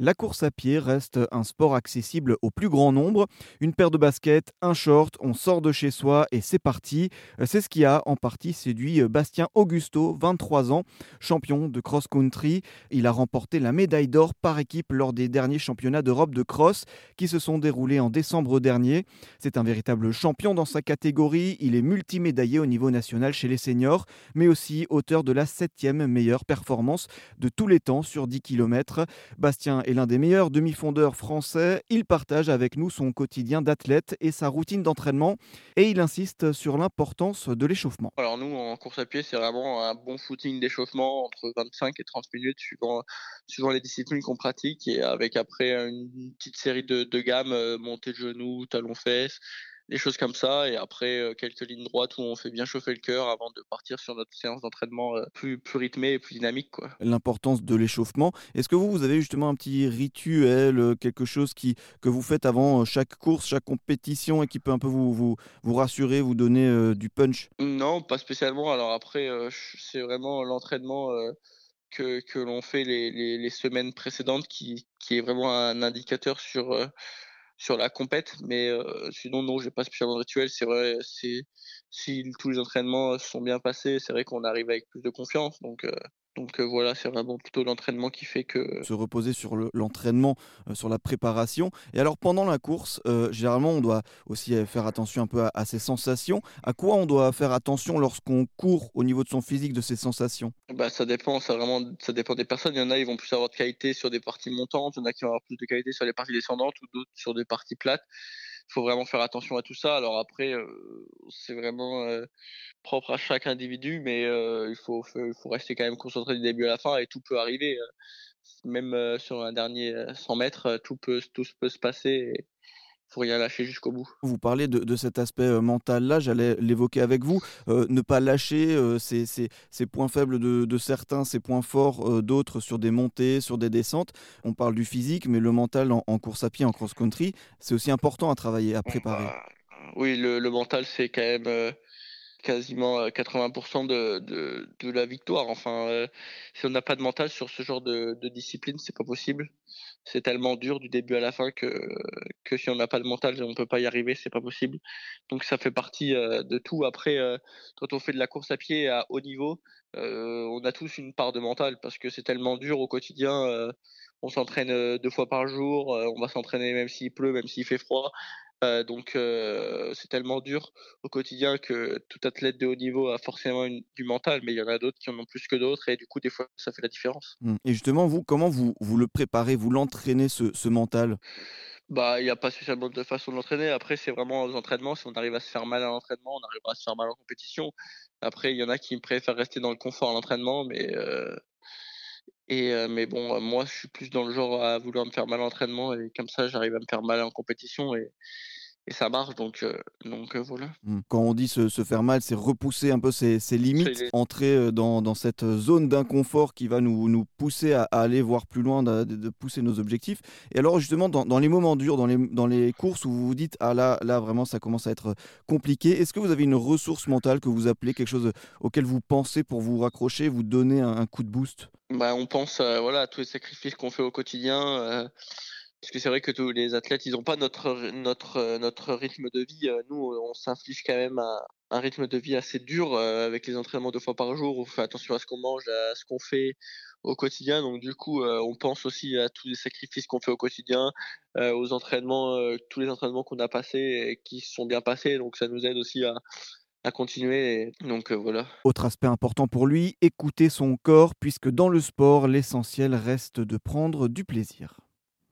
la course à pied reste un sport accessible au plus grand nombre. Une paire de baskets, un short, on sort de chez soi et c'est parti. C'est ce qui a en partie séduit Bastien Augusto, 23 ans, champion de cross-country. Il a remporté la médaille d'or par équipe lors des derniers championnats d'Europe de cross qui se sont déroulés en décembre dernier. C'est un véritable champion dans sa catégorie. Il est multimédaillé au niveau national chez les seniors, mais aussi auteur de la septième meilleure performance de tous les temps sur 10 km. Est l'un des meilleurs demi-fondeurs français. Il partage avec nous son quotidien d'athlète et sa routine d'entraînement et il insiste sur l'importance de l'échauffement. Alors nous, en course à pied, c'est vraiment un bon footing d'échauffement entre 25 et 30 minutes suivant, les disciplines qu'on pratique et avec après une petite série de, de gammes, euh, montée de genoux, talons-fesses, des choses comme ça. Et après, euh, quelques lignes droites où on fait bien chauffer le cœur avant de partir sur notre séance d'entraînement euh, plus, plus rythmée et plus dynamique. L'importance de l'échauffement. Est-ce que vous, vous avez justement un petit rituel, euh, quelque chose qui, que vous faites avant chaque course, chaque compétition et qui peut un peu vous, vous, vous rassurer, vous donner du punch? Non, pas spécialement. Alors après, c'est vraiment l'entraînement. que, que l'on fait les, les, les, semaines précédentes qui, qui est vraiment un indicateur sur, sur la compète, mais sinon non, j'ai pas spécialement de rituel. C'est vrai, si tous les entraînements sont bien passés, c'est vrai qu'on arrive avec plus de confiance. Donc donc voilà, c'est vraiment plutôt l'entraînement qui fait que... Se reposer sur l'entraînement, sur la préparation. Et alors pendant la course, généralement on doit aussi faire attention un peu à, ses sensations. À quoi on doit faire attention lorsqu'on court au niveau de son physique, de ses sensations? Bah, Ça dépend, ça, vraiment, ça dépend des personnes. Il y en a, ils vont plus avoir de qualité sur des parties montantes, il y en a qui vont avoir plus de qualité sur les parties descendantes ou d'autres sur des parties plates faut vraiment faire attention à tout ça. Alors après, c'est vraiment propre à chaque individu, mais il faut, faut, faut, rester quand même concentré du début à la fin et tout peut arriver. Même sur un dernier 100 mètres, tout peut, tout peut se passer. Faut rien lâcher jusqu'au bout. Vous parlez de, cet aspect mental-là, j'allais l'évoquer avec vous. ne pas lâcher ces, points faibles de, certains, ces points forts d'autres sur des montées, sur des descentes. On parle du physique, mais le mental en, course à pied, en cross-country, c'est aussi important à travailler, à préparer. Bah, oui, le, mental, c'est quand même quasiment 80% de, de, la victoire. Enfin, si on n'a pas de mental sur ce genre de, de discipline, c'est pas possible c'est tellement dur du début à la fin que, que si on n'a pas de mental, on ne peut pas y arriver, c'est pas possible. Donc ça fait partie euh, de tout. Après, euh, quand on fait de la course à pied à haut niveau, euh, on a tous une part de mental parce que c'est tellement dur au quotidien. on s'entraîne deux fois par jour, on va s'entraîner même s'il pleut, même s'il fait froid. Euh, donc euh, c'est tellement dur au quotidien que tout athlète de haut niveau a forcément du mental, mais il y en a d'autres qui en ont plus que d'autres et du coup des fois ça fait la différence. Mmh. Et justement vous, comment vous, vous le préparez, vous l'entraînez ce, ce mental? Bah, il n'y a pas spécialement de façon de l'entraîner. Après, c'est vraiment aux entraînements. Si on arrive à se faire mal à l'entraînement, on arrivera à se faire mal en compétition. Après, il y en a qui préfèrent rester dans le confort à l'entraînement, mais euh, et mais bon, moi, je suis plus dans le genre à vouloir me faire mal à l'entraînement et comme ça, j'arrive à me faire mal en compétition et et ça marche donc donc voilà. Mmh. Quand on dit se, faire mal, c'est repousser un peu ses, limites, entrer dans, dans, cette zone d'inconfort qui va nous, nous pousser à, aller voir plus loin, de, pousser nos objectifs. Et alors justement, dans, dans, les moments durs, dans les, dans les courses où vous vous dites ah là là vraiment ça commence à être compliqué, est-ce que vous avez une ressource mentale que vous appelez quelque chose auquel vous pensez pour vous raccrocher, vous donner un, coup de boost? Bah, on pense voilà à tous les sacrifices qu'on fait au quotidien. Parce que c'est vrai que tous les athlètes, ils n'ont pas notre, notre, notre rythme de vie. Nous, on s'inflige quand même un, un, rythme de vie assez dur avec les entraînements deux fois par jour. On fait attention à ce qu'on mange, à ce qu'on fait au quotidien. Donc du coup, on pense aussi à tous les sacrifices qu'on fait au quotidien, aux entraînements, tous les entraînements qu'on a passés et qui sont bien passés. Donc ça nous aide aussi à, à continuer. Donc voilà. Autre aspect important pour lui, écouter son corps, puisque dans le sport, l'essentiel reste de prendre du plaisir.